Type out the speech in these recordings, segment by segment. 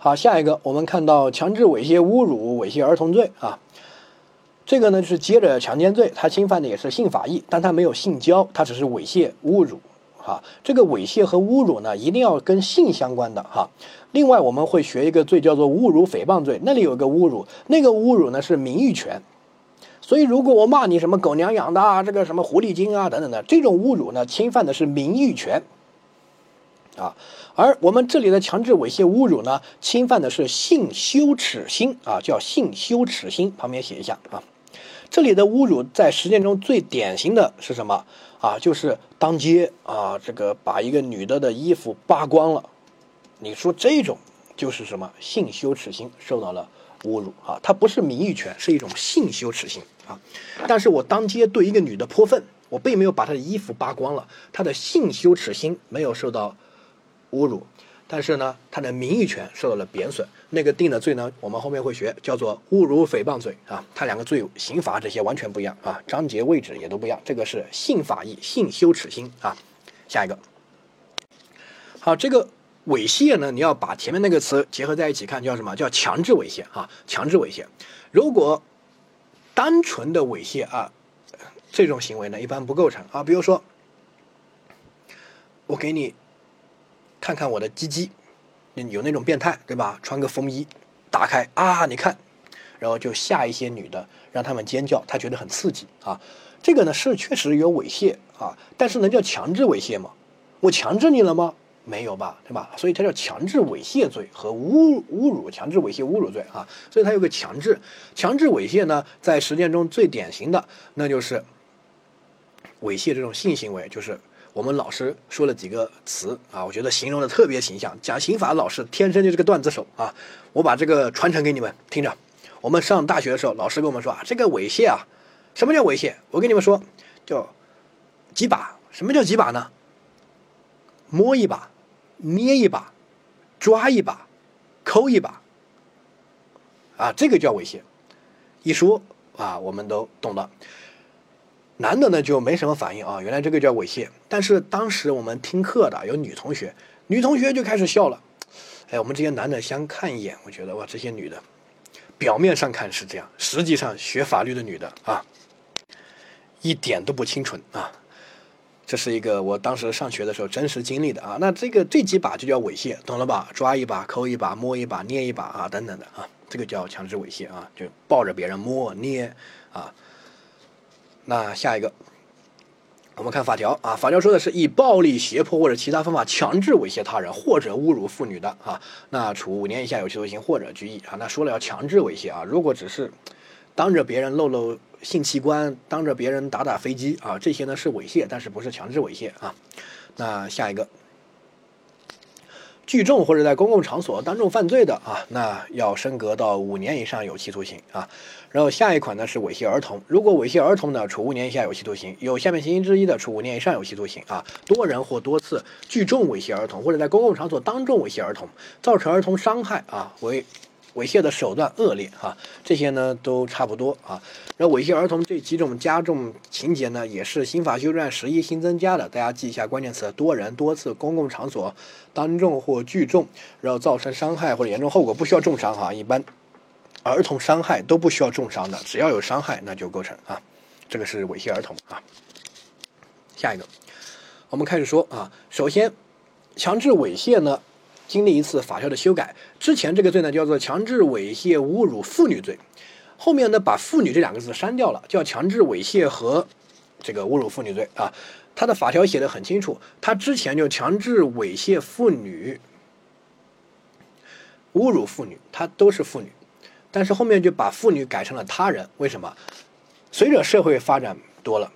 好，下一个我们看到强制猥亵、侮辱、猥亵儿童罪啊，这个呢就是接着强奸罪，它侵犯的也是性法益，但它没有性交，它只是猥亵、侮辱。哈，这个猥亵和侮辱呢，一定要跟性相关的哈。另外我们会学一个罪叫做侮辱诽谤罪，那里有个侮辱，那个侮辱呢是名誉权。所以如果我骂你什么狗娘养的啊，这个什么狐狸精啊等等的，这种侮辱呢，侵犯的是名誉权。啊，而我们这里的强制猥亵侮辱呢，侵犯的是性羞耻心啊，叫性羞耻心，旁边写一下啊。这里的侮辱在实践中最典型的是什么啊？就是当街啊，这个把一个女的的衣服扒光了。你说这种就是什么性羞耻心受到了侮辱啊？它不是名誉权，是一种性羞耻心啊。但是我当街对一个女的泼粪，我并没有把她的衣服扒光了，她的性羞耻心没有受到。侮辱，但是呢，他的名誉权受到了贬损。那个定的罪呢，我们后面会学，叫做侮辱诽谤罪啊。它两个罪刑罚这些完全不一样啊，章节位置也都不一样。这个是性法益、性羞耻心啊。下一个，好，这个猥亵呢，你要把前面那个词结合在一起看，叫什么叫强制猥亵啊？强制猥亵。如果单纯的猥亵啊，这种行为呢，一般不构成啊。比如说，我给你。看看我的鸡鸡，有那种变态对吧？穿个风衣，打开啊，你看，然后就吓一些女的，让他们尖叫，他觉得很刺激啊。这个呢是确实有猥亵啊，但是能叫强制猥亵吗？我强制你了吗？没有吧，对吧？所以它叫强制猥亵罪和侮侮辱强制猥亵侮辱罪啊。所以它有个强制，强制猥亵呢，在实践中最典型的那就是猥亵这种性行为，就是。我们老师说了几个词啊，我觉得形容的特别形象。讲刑法老师天生就是个段子手啊，我把这个传承给你们听着。我们上大学的时候，老师跟我们说啊，这个猥亵啊，什么叫猥亵？我跟你们说，叫几把。什么叫几把呢？摸一把，捏一把，抓一把，抠一把，啊，这个叫猥亵。一说啊，我们都懂了。男的呢就没什么反应啊，原来这个叫猥亵。但是当时我们听课的有女同学，女同学就开始笑了。哎，我们这些男的相看一眼，我觉得哇，这些女的，表面上看是这样，实际上学法律的女的啊，一点都不清纯啊。这是一个我当时上学的时候真实经历的啊。那这个这几把就叫猥亵，懂了吧？抓一把，抠一把，摸一把，捏一把啊，等等的啊，这个叫强制猥亵啊，就抱着别人摸捏啊。那下一个，我们看法条啊，法条说的是以暴力、胁迫或者其他方法强制猥亵他人或者侮辱妇女的啊，那处五年以下有期徒刑或者拘役啊。那说了要强制猥亵啊，如果只是当着别人露露性器官，当着别人打打飞机啊，这些呢是猥亵，但是不是强制猥亵啊。那下一个。聚众或者在公共场所当众犯罪的啊，那要升格到五年以上有期徒刑啊。然后下一款呢是猥亵儿童，如果猥亵儿童呢，处五年以下有期徒刑，有下面情形之一的，处五年以上有期徒刑啊。多人或多次聚众猥亵儿童，或者在公共场所当众猥亵儿童，造成儿童伤害啊，为。猥亵的手段恶劣啊，这些呢都差不多啊。然后猥亵儿童这几种加重情节呢，也是刑法修正案十一新增加的。大家记一下关键词：多人、多次、公共场所、当众或聚众，然后造成伤害或者严重后果，不需要重伤哈。一般儿童伤害都不需要重伤的，只要有伤害那就构成啊。这个是猥亵儿童啊。下一个，我们开始说啊。首先，强制猥亵呢。经历一次法条的修改，之前这个罪呢叫做强制猥亵侮辱妇女罪，后面呢把妇女这两个字删掉了，叫强制猥亵和这个侮辱妇女罪啊。他的法条写的很清楚，他之前就强制猥亵妇女、侮辱妇女，他都是妇女，但是后面就把妇女改成了他人，为什么？随着社会发展多了，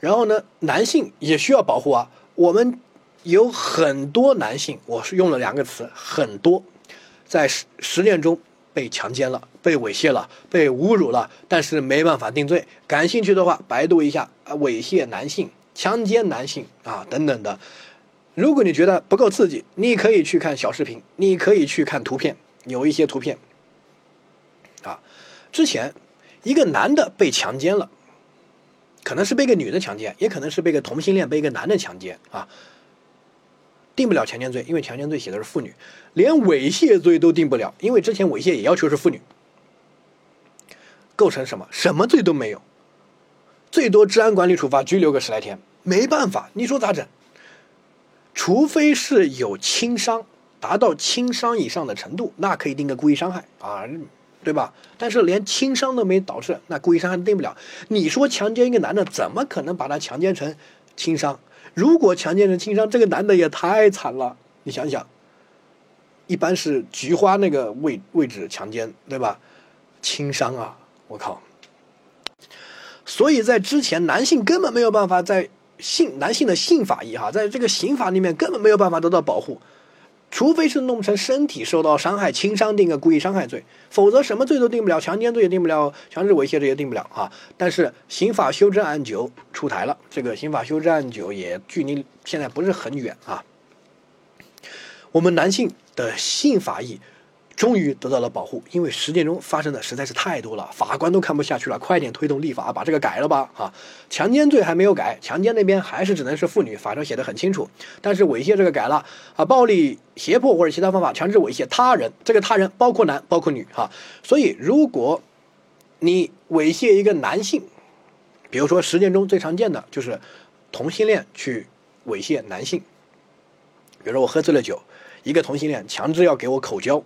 然后呢，男性也需要保护啊，我们。有很多男性，我是用了两个词，很多，在实实践中被强奸了、被猥亵了、被侮辱了，但是没办法定罪。感兴趣的话，百度一下啊，猥亵男性、强奸男性啊等等的。如果你觉得不够刺激，你可以去看小视频，你可以去看图片，有一些图片，之前一个男的被强奸了，可能是被个女的强奸，也可能是被个同性恋被一个男的强奸啊。定不了强奸罪，因为强奸罪写的是妇女；连猥亵罪都定不了，因为之前猥亵也要求是妇女。构成什么？什么罪都没有，最多治安管理处罚，拘留个十来天，没办法，你说咋整？除非是有轻伤，达到轻伤以上的程度，那可以定个故意伤害啊，对吧？但是连轻伤都没导致，那故意伤害定不了。你说强奸一个男的，怎么可能把他强奸成轻伤？如果强奸成轻伤，这个男的也太惨了。你想想，一般是菊花那个位位置强奸，对吧？轻伤啊，我靠！所以在之前，男性根本没有办法在。性男性的性法医哈，在这个刑法里面根本没有办法得到保护，除非是弄成身体受到伤害，轻伤定个故意伤害罪，否则什么罪都定不了，强奸罪也定不了，强制猥亵罪也定不了啊。但是刑法修正案九出台了，这个刑法修正案九也距离现在不是很远啊。我们男性的性法益。终于得到了保护，因为实践中发生的实在是太多了，法官都看不下去了，快点推动立法，把这个改了吧！啊，强奸罪还没有改，强奸那边还是只能是妇女，法上写的很清楚。但是猥亵这个改了啊，暴力胁迫或者其他方法强制猥亵他人，这个他人包括男包括女哈。所以如果你猥亵一个男性，比如说实践中最常见的就是同性恋去猥亵男性，比如说我喝醉了酒，一个同性恋强制要给我口交。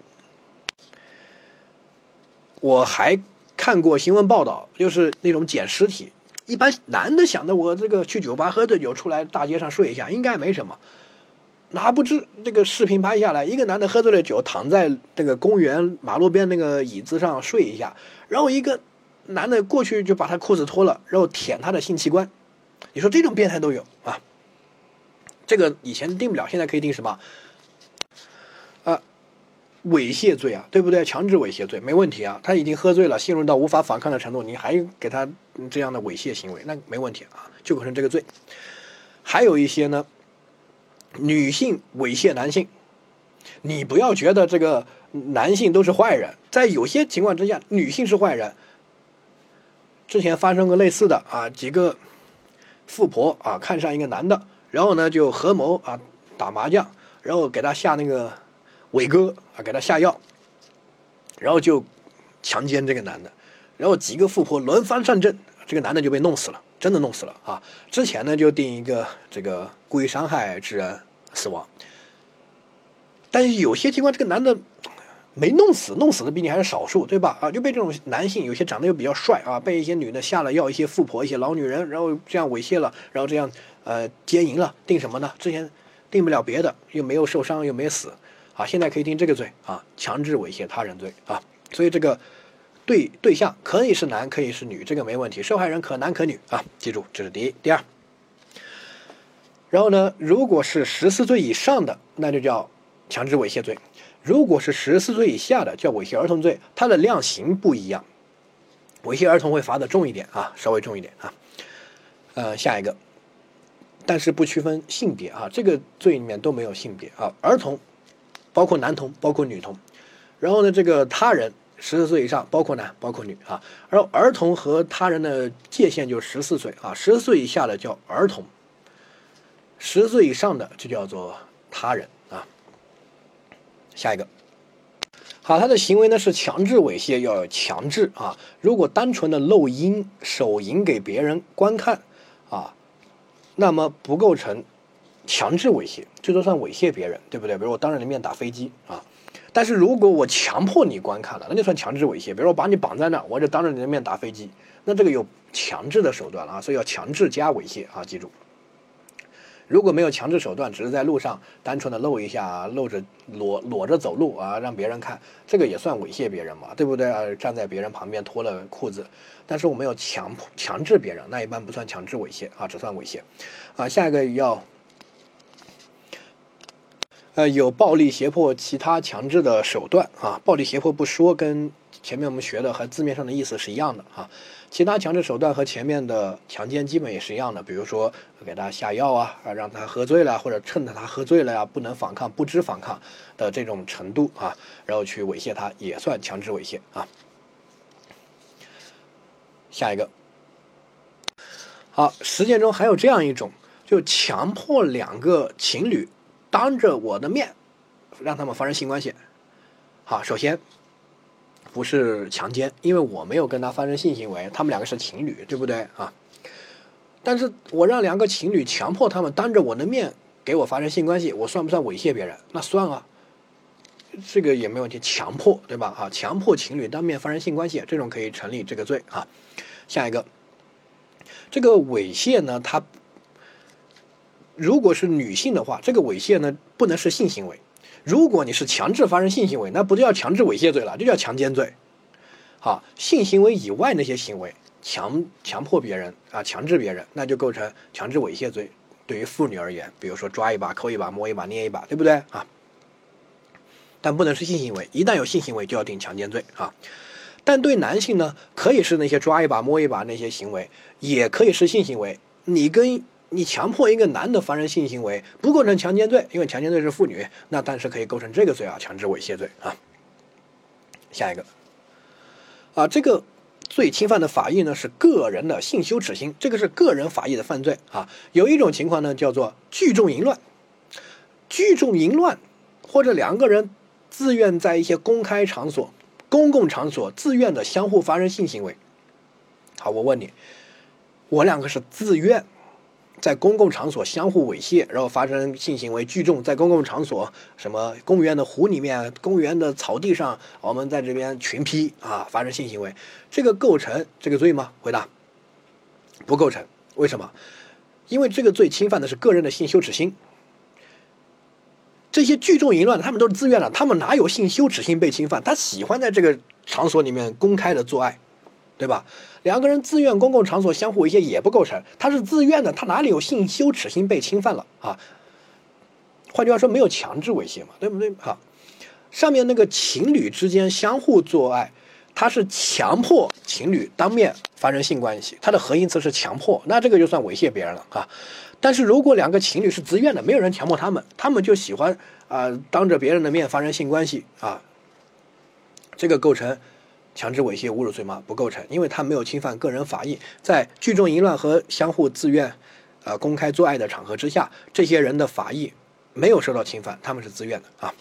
我还看过新闻报道，就是那种捡尸体。一般男的想着我这个去酒吧喝醉酒出来大街上睡一下，应该没什么。哪不知这个视频拍下来，一个男的喝醉了酒躺在那个公园马路边那个椅子上睡一下，然后一个男的过去就把他裤子脱了，然后舔他的性器官。你说这种变态都有啊？这个以前定不了，现在可以定什么？猥亵罪啊，对不对？强制猥亵罪没问题啊，他已经喝醉了，陷入到无法反抗的程度，你还给他这样的猥亵行为，那没问题啊，就构成这个罪。还有一些呢，女性猥亵男性，你不要觉得这个男性都是坏人，在有些情况之下，女性是坏人。之前发生过类似的啊，几个富婆啊看上一个男的，然后呢就合谋啊打麻将，然后给他下那个。伟哥啊，给他下药，然后就强奸这个男的，然后几个富婆轮番上阵，这个男的就被弄死了，真的弄死了啊！之前呢就定一个这个故意伤害致人死亡，但是有些情况这个男的没弄死，弄死的毕竟还是少数，对吧？啊，就被这种男性有些长得又比较帅啊，被一些女的下了药，一些富婆、一些老女人，然后这样猥亵了，然后这样呃奸淫了，定什么呢？之前定不了别的，又没有受伤，又没死。啊，现在可以定这个罪啊，强制猥亵他人罪啊，所以这个对对象可以是男，可以是女，这个没问题。受害人可男可女啊，记住，这是第一。第二，然后呢，如果是十四岁以上的，那就叫强制猥亵罪；如果是十四岁以下的，叫猥亵儿童罪。它的量刑不一样，猥亵儿童会罚的重一点啊，稍微重一点啊。呃，下一个，但是不区分性别啊，这个罪里面都没有性别啊，儿童。包括男童，包括女童，然后呢，这个他人十四岁以上，包括男，包括女啊。而儿童和他人的界限就十四岁啊，十四岁以下的叫儿童，十岁以上的就叫做他人啊。下一个，好，他的行为呢是强制猥亵，要有强制啊。如果单纯的露阴、手淫给别人观看啊，那么不构成。强制猥亵，最多算猥亵别人，对不对？比如我当着你面打飞机啊，但是如果我强迫你观看了，那就算强制猥亵。比如我把你绑在那儿，我就当着你的面打飞机，那这个有强制的手段了啊，所以要强制加猥亵啊，记住。如果没有强制手段，只是在路上单纯的露一下，露着裸裸着走路啊，让别人看，这个也算猥亵别人嘛，对不对啊？站在别人旁边脱了裤子，但是我没有强迫强制别人，那一般不算强制猥亵啊，只算猥亵啊。下一个要。呃，有暴力胁迫、其他强制的手段啊，暴力胁迫不说，跟前面我们学的和字面上的意思是一样的啊。其他强制手段和前面的强奸基本也是一样的，比如说给他下药啊，啊让他喝醉了，或者趁着他喝醉了呀，不能反抗、不知反抗的这种程度啊，然后去猥亵他，也算强制猥亵啊。下一个，好，实践中还有这样一种，就强迫两个情侣。当着我的面让他们发生性关系。好，首先不是强奸，因为我没有跟他发生性行为，他们两个是情侣，对不对啊？但是我让两个情侣强迫他们当着我的面给我发生性关系，我算不算猥亵别人？那算啊，这个也没问题，强迫对吧？啊，强迫情侣当面发生性关系，这种可以成立这个罪啊。下一个，这个猥亵呢，它如果是女性的话，这个猥亵呢不能是性行为。如果你是强制发生性行为，那不就叫强制猥亵罪了？这叫强奸罪。好，性行为以外那些行为。强强迫别人啊，强制别人，那就构成强制猥亵罪。对于妇女而言，比如说抓一把、抠一把、摸一把、捏一把，对不对啊？但不能是性行为，一旦有性行为就要定强奸罪啊。但对男性呢，可以是那些抓一把、摸一把那些行为，也可以是性行为。你跟你强迫一个男的发生性行为，不构成强奸罪，因为强奸罪是妇女，那但是可以构成这个罪啊，强制猥亵罪啊。下一个啊，这个。最侵犯的法益呢是个人的性羞耻心，这个是个人法益的犯罪啊。有一种情况呢叫做聚众淫乱，聚众淫乱或者两个人自愿在一些公开场所、公共场所自愿的相互发生性行为。好，我问你，我两个是自愿。在公共场所相互猥亵，然后发生性行为聚众，在公共场所，什么公园的湖里面、公园的草地上，我们在这边群批啊，发生性行为，这个构成这个罪吗？回答，不构成。为什么？因为这个罪侵犯的是个人的性羞耻心。这些聚众淫乱的，他们都是自愿的，他们哪有性羞耻心被侵犯？他喜欢在这个场所里面公开的做爱。对吧？两个人自愿公共场所相互猥亵也不构成，他是自愿的，他哪里有性羞耻心被侵犯了啊？换句话说，没有强制猥亵嘛，对不对？哈，上面那个情侣之间相互做爱，他是强迫情侣当面发生性关系，他的合音词是强迫，那这个就算猥亵别人了啊。但是如果两个情侣是自愿的，没有人强迫他们，他们就喜欢啊当着别人的面发生性关系啊，这个构成。强制猥亵、侮辱罪吗？不构成，因为他没有侵犯个人法益，在聚众淫乱和相互自愿，呃，公开做爱的场合之下，这些人的法益没有受到侵犯，他们是自愿的啊。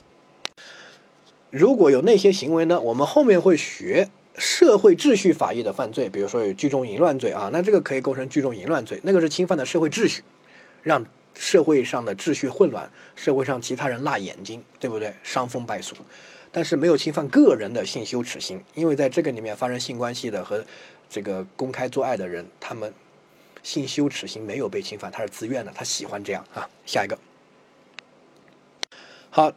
如果有那些行为呢？我们后面会学社会秩序法益的犯罪，比如说有聚众淫乱罪啊，那这个可以构成聚众淫乱罪，那个是侵犯的社会秩序，让社会上的秩序混乱，社会上其他人辣眼睛，对不对？伤风败俗。但是没有侵犯个人的性羞耻心，因为在这个里面发生性关系的和这个公开做爱的人，他们性羞耻心没有被侵犯，他是自愿的，他喜欢这样啊。下一个，好，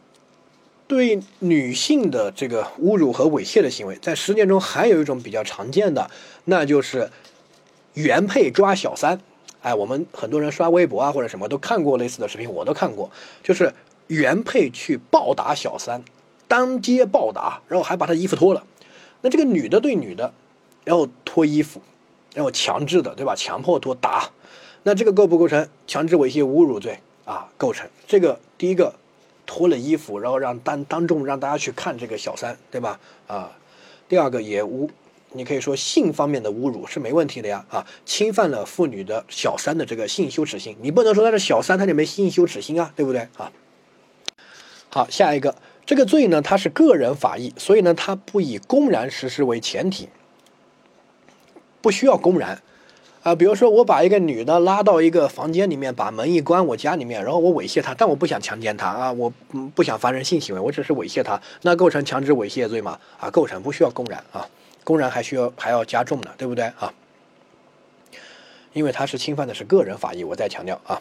对女性的这个侮辱和猥亵的行为，在实践中还有一种比较常见的，那就是原配抓小三。哎，我们很多人刷微博啊或者什么都看过类似的视频，我都看过，就是原配去暴打小三。当街暴打，然后还把他衣服脱了，那这个女的对女的，然后脱衣服，然后强制的，对吧？强迫脱打，那这个构不构成强制猥亵侮辱罪啊？构成。这个第一个脱了衣服，然后让当当众让大家去看这个小三，对吧？啊，第二个也污，你可以说性方面的侮辱是没问题的呀，啊，侵犯了妇女的小三的这个性羞耻心，你不能说他是小三，他就没性羞耻心啊，对不对啊？好，下一个。这个罪呢，它是个人法益，所以呢，它不以公然实施为前提，不需要公然，啊，比如说我把一个女的拉到一个房间里面，把门一关，我家里面，然后我猥亵她，但我不想强奸她啊，我不想发生性行为，我只是猥亵她，那构成强制猥亵罪吗？啊，构成，不需要公然啊，公然还需要还要加重呢，对不对啊？因为它是侵犯的是个人法益，我再强调啊。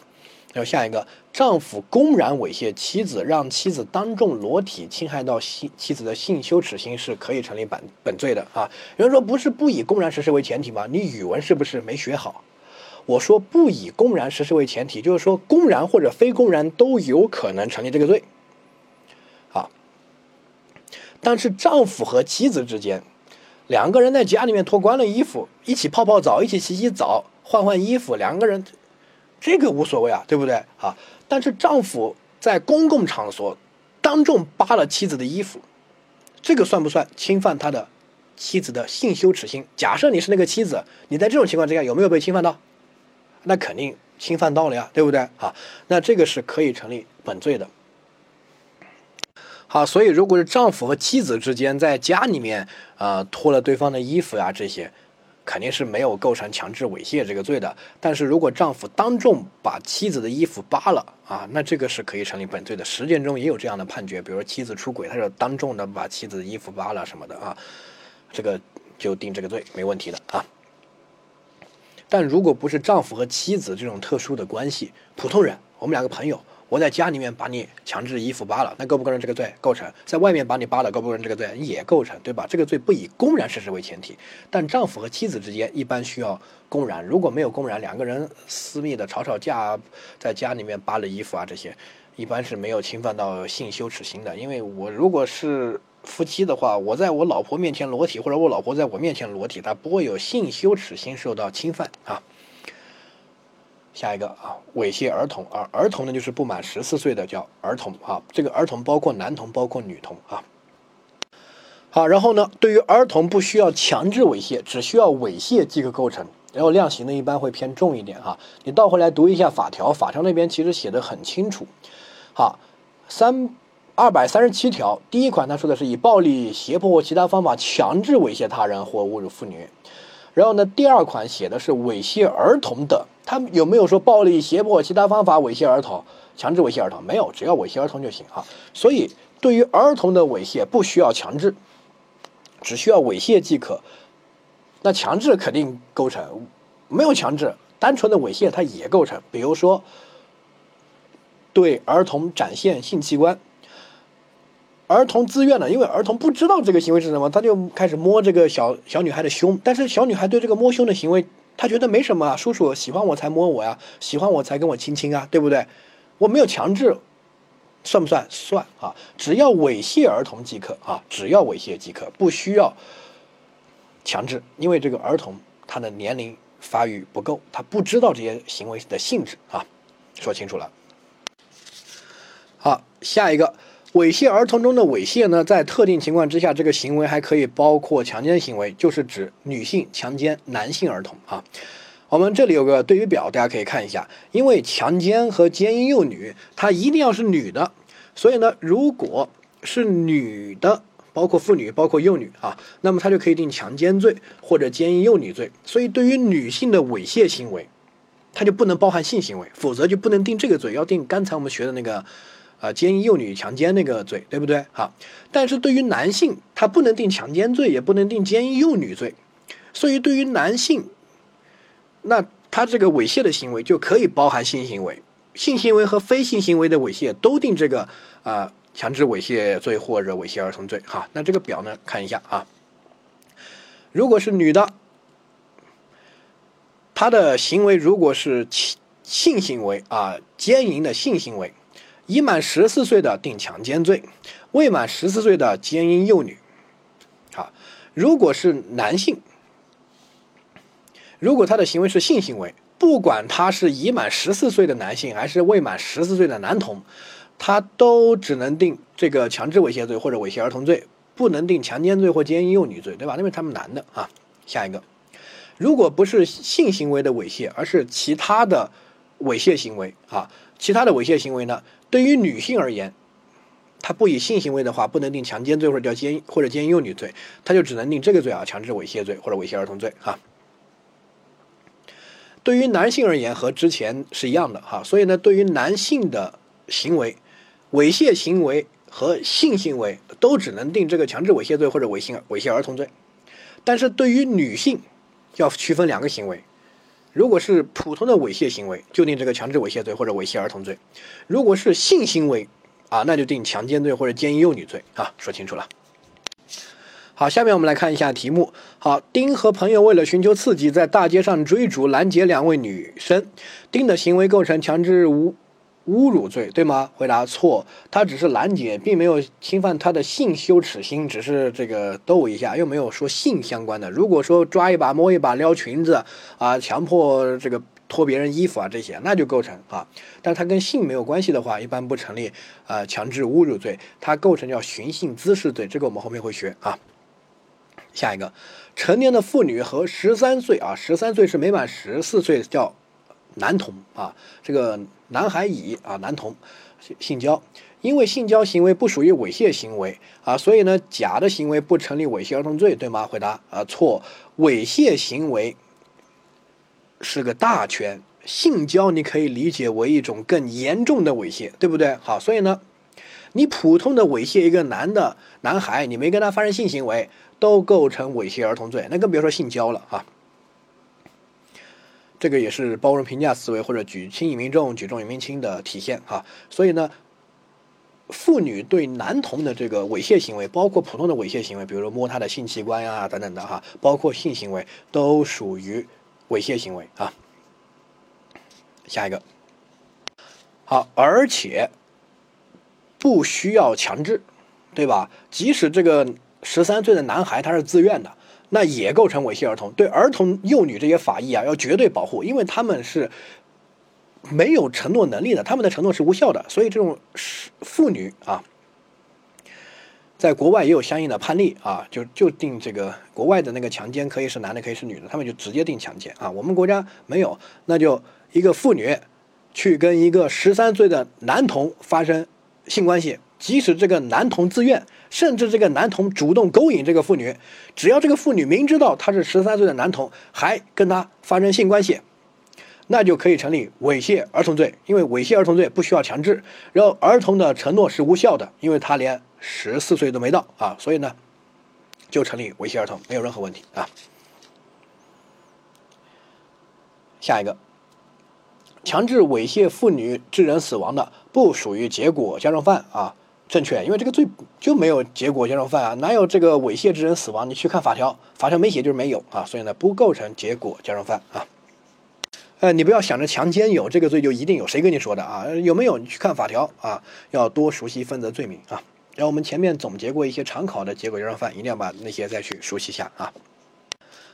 然后下一个，丈夫公然猥亵妻子，让妻子当众裸体，侵害到妻妻子的性羞耻心，是可以成立本本罪的啊。有人说不是不以公然实施为前提吗？你语文是不是没学好？我说不以公然实施为前提，就是说公然或者非公然都有可能成立这个罪。好，但是丈夫和妻子之间，两个人在家里面脱光了衣服，一起泡泡澡，一起洗洗澡，换换衣服，两个人。这个无所谓啊，对不对啊？但是丈夫在公共场所当众扒了妻子的衣服，这个算不算侵犯他的妻子的性羞耻心？假设你是那个妻子，你在这种情况之下有没有被侵犯到？那肯定侵犯到了呀，对不对啊？那这个是可以成立本罪的。好，所以如果是丈夫和妻子之间在家里面呃脱了对方的衣服呀这些。肯定是没有构成强制猥亵这个罪的，但是如果丈夫当众把妻子的衣服扒了啊，那这个是可以成立本罪的。实践中也有这样的判决，比如说妻子出轨，他就当众的把妻子的衣服扒了什么的啊，这个就定这个罪没问题的啊。但如果不是丈夫和妻子这种特殊的关系，普通人，我们两个朋友。我在家里面把你强制衣服扒了，那构不构成这个罪？构成。在外面把你扒了，构不构成这个罪？也构成，对吧？这个罪不以公然事实为前提，但丈夫和妻子之间一般需要公然。如果没有公然，两个人私密的吵吵架，在家里面扒了衣服啊，这些一般是没有侵犯到性羞耻心的。因为我如果是夫妻的话，我在我老婆面前裸体，或者我老婆在我面前裸体，他不会有性羞耻心受到侵犯啊。下一个啊，猥亵儿童啊，儿童呢就是不满十四岁的叫儿童啊，这个儿童包括男童，包括女童啊。好，然后呢，对于儿童不需要强制猥亵，只需要猥亵即可构成，然后量刑呢一般会偏重一点哈。你倒回来读一下法条，法条那边其实写的很清楚。好，三二百三十七条第一款，他说的是以暴力、胁迫或其他方法强制猥亵他人或侮辱妇女。然后呢，第二款写的是猥亵儿童的，他有没有说暴力、胁迫、其他方法猥亵儿童、强制猥亵儿童？没有，只要猥亵儿童就行啊。所以对于儿童的猥亵不需要强制，只需要猥亵即可。那强制肯定构成，没有强制，单纯的猥亵它也构成。比如说，对儿童展现性器官。儿童自愿的，因为儿童不知道这个行为是什么，他就开始摸这个小小女孩的胸。但是小女孩对这个摸胸的行为，他觉得没什么啊，叔叔喜欢我才摸我呀，喜欢我才跟我亲亲啊，对不对？我没有强制，算不算？算啊，只要猥亵儿童即可啊，只要猥亵即可，不需要强制，因为这个儿童他的年龄发育不够，他不知道这些行为的性质啊，说清楚了。好，下一个。猥亵儿童中的猥亵呢，在特定情况之下，这个行为还可以包括强奸行为，就是指女性强奸男性儿童啊。我们这里有个对比表，大家可以看一下。因为强奸和奸淫幼女，它一定要是女的，所以呢，如果是女的，包括妇女，包括幼女啊，那么它就可以定强奸罪或者奸淫幼女罪。所以对于女性的猥亵行为，它就不能包含性行为，否则就不能定这个罪，要定刚才我们学的那个。啊，奸淫幼女强奸那个罪，对不对？好，但是对于男性，他不能定强奸罪，也不能定奸淫幼女罪，所以对于男性，那他这个猥亵的行为就可以包含性行为，性行为和非性行为的猥亵都定这个啊强制猥亵罪或者猥亵儿童罪。哈，那这个表呢，看一下啊，如果是女的，她的行为如果是性性行为啊，奸淫的性行为。已满十四岁的定强奸罪，未满十四岁的奸淫幼女。好，如果是男性，如果他的行为是性行为，不管他是已满十四岁的男性还是未满十四岁的男童，他都只能定这个强制猥亵罪或者猥亵儿童罪，不能定强奸罪或奸淫幼女罪，对吧？因为他们男的啊。下一个，如果不是性行为的猥亵，而是其他的猥亵行为啊，其他的猥亵行为呢？对于女性而言，她不以性行为的话，不能定强奸罪或者叫奸或者奸幼女罪，她就只能定这个罪啊，强制猥亵罪或者猥亵儿童罪啊。对于男性而言，和之前是一样的哈，所以呢，对于男性的行为，猥亵行为和性行为都只能定这个强制猥亵罪或者猥亵猥亵儿童罪，但是对于女性，要区分两个行为。如果是普通的猥亵行为，就定这个强制猥亵罪或者猥亵儿童罪；如果是性行为，啊，那就定强奸罪或者奸淫幼女罪啊。说清楚了。好，下面我们来看一下题目。好，丁和朋友为了寻求刺激，在大街上追逐拦截两位女生，丁的行为构成强制无。侮辱罪对吗？回答错，他只是拦截，并没有侵犯他的性羞耻心，只是这个逗一下，又没有说性相关的。如果说抓一把、摸一把、撩裙子啊，强迫这个脱别人衣服啊，这些那就构成啊。但是它跟性没有关系的话，一般不成立啊强制侮辱罪，它构成叫寻衅滋事罪，这个我们后面会学啊。下一个，成年的妇女和十三岁啊，十三岁是没满十四岁叫男童啊，这个。男孩乙啊，男童性交，因为性交行为不属于猥亵行为啊，所以呢，甲的行为不成立猥亵儿童罪，对吗？回答啊，错，猥亵行为是个大圈，性交你可以理解为一种更严重的猥亵，对不对？好，所以呢，你普通的猥亵一个男的男孩，你没跟他发生性行为，都构成猥亵儿童罪，那更别说性交了啊。这个也是包容评价思维或者举轻以明重、举重以明轻的体现哈。所以呢，妇女对男童的这个猥亵行为，包括普通的猥亵行为，比如说摸他的性器官呀等等的哈，包括性行为，都属于猥亵行为啊。下一个，好，而且不需要强制，对吧？即使这个十三岁的男孩他是自愿的。那也构成猥亵儿童，对儿童、幼女这些法益啊，要绝对保护，因为他们是没有承诺能力的，他们的承诺是无效的，所以这种妇女啊，在国外也有相应的判例啊，就就定这个国外的那个强奸可以是男的，可以是女的，他们就直接定强奸啊。我们国家没有，那就一个妇女去跟一个十三岁的男童发生性关系，即使这个男童自愿。甚至这个男童主动勾引这个妇女，只要这个妇女明知道他是十三岁的男童，还跟他发生性关系，那就可以成立猥亵儿童罪。因为猥亵儿童罪不需要强制，然后儿童的承诺是无效的，因为他连十四岁都没到啊，所以呢，就成立猥亵儿童，没有任何问题啊。下一个，强制猥亵妇女致人死亡的，不属于结果加重犯啊。正确，因为这个罪就没有结果加重犯啊，哪有这个猥亵致人死亡？你去看法条，法条没写就是没有啊，所以呢不构成结果加重犯啊。呃，你不要想着强奸有这个罪就一定有，谁跟你说的啊？有没有？你去看法条啊，要多熟悉分则罪名啊。然后我们前面总结过一些常考的结果加重犯，一定要把那些再去熟悉一下啊。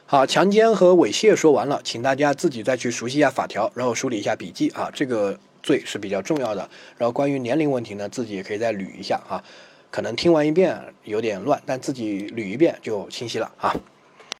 好，强奸和猥亵说完了，请大家自己再去熟悉一下法条，然后梳理一下笔记啊。这个。罪是比较重要的，然后关于年龄问题呢，自己也可以再捋一下啊，可能听完一遍有点乱，但自己捋一遍就清晰了啊。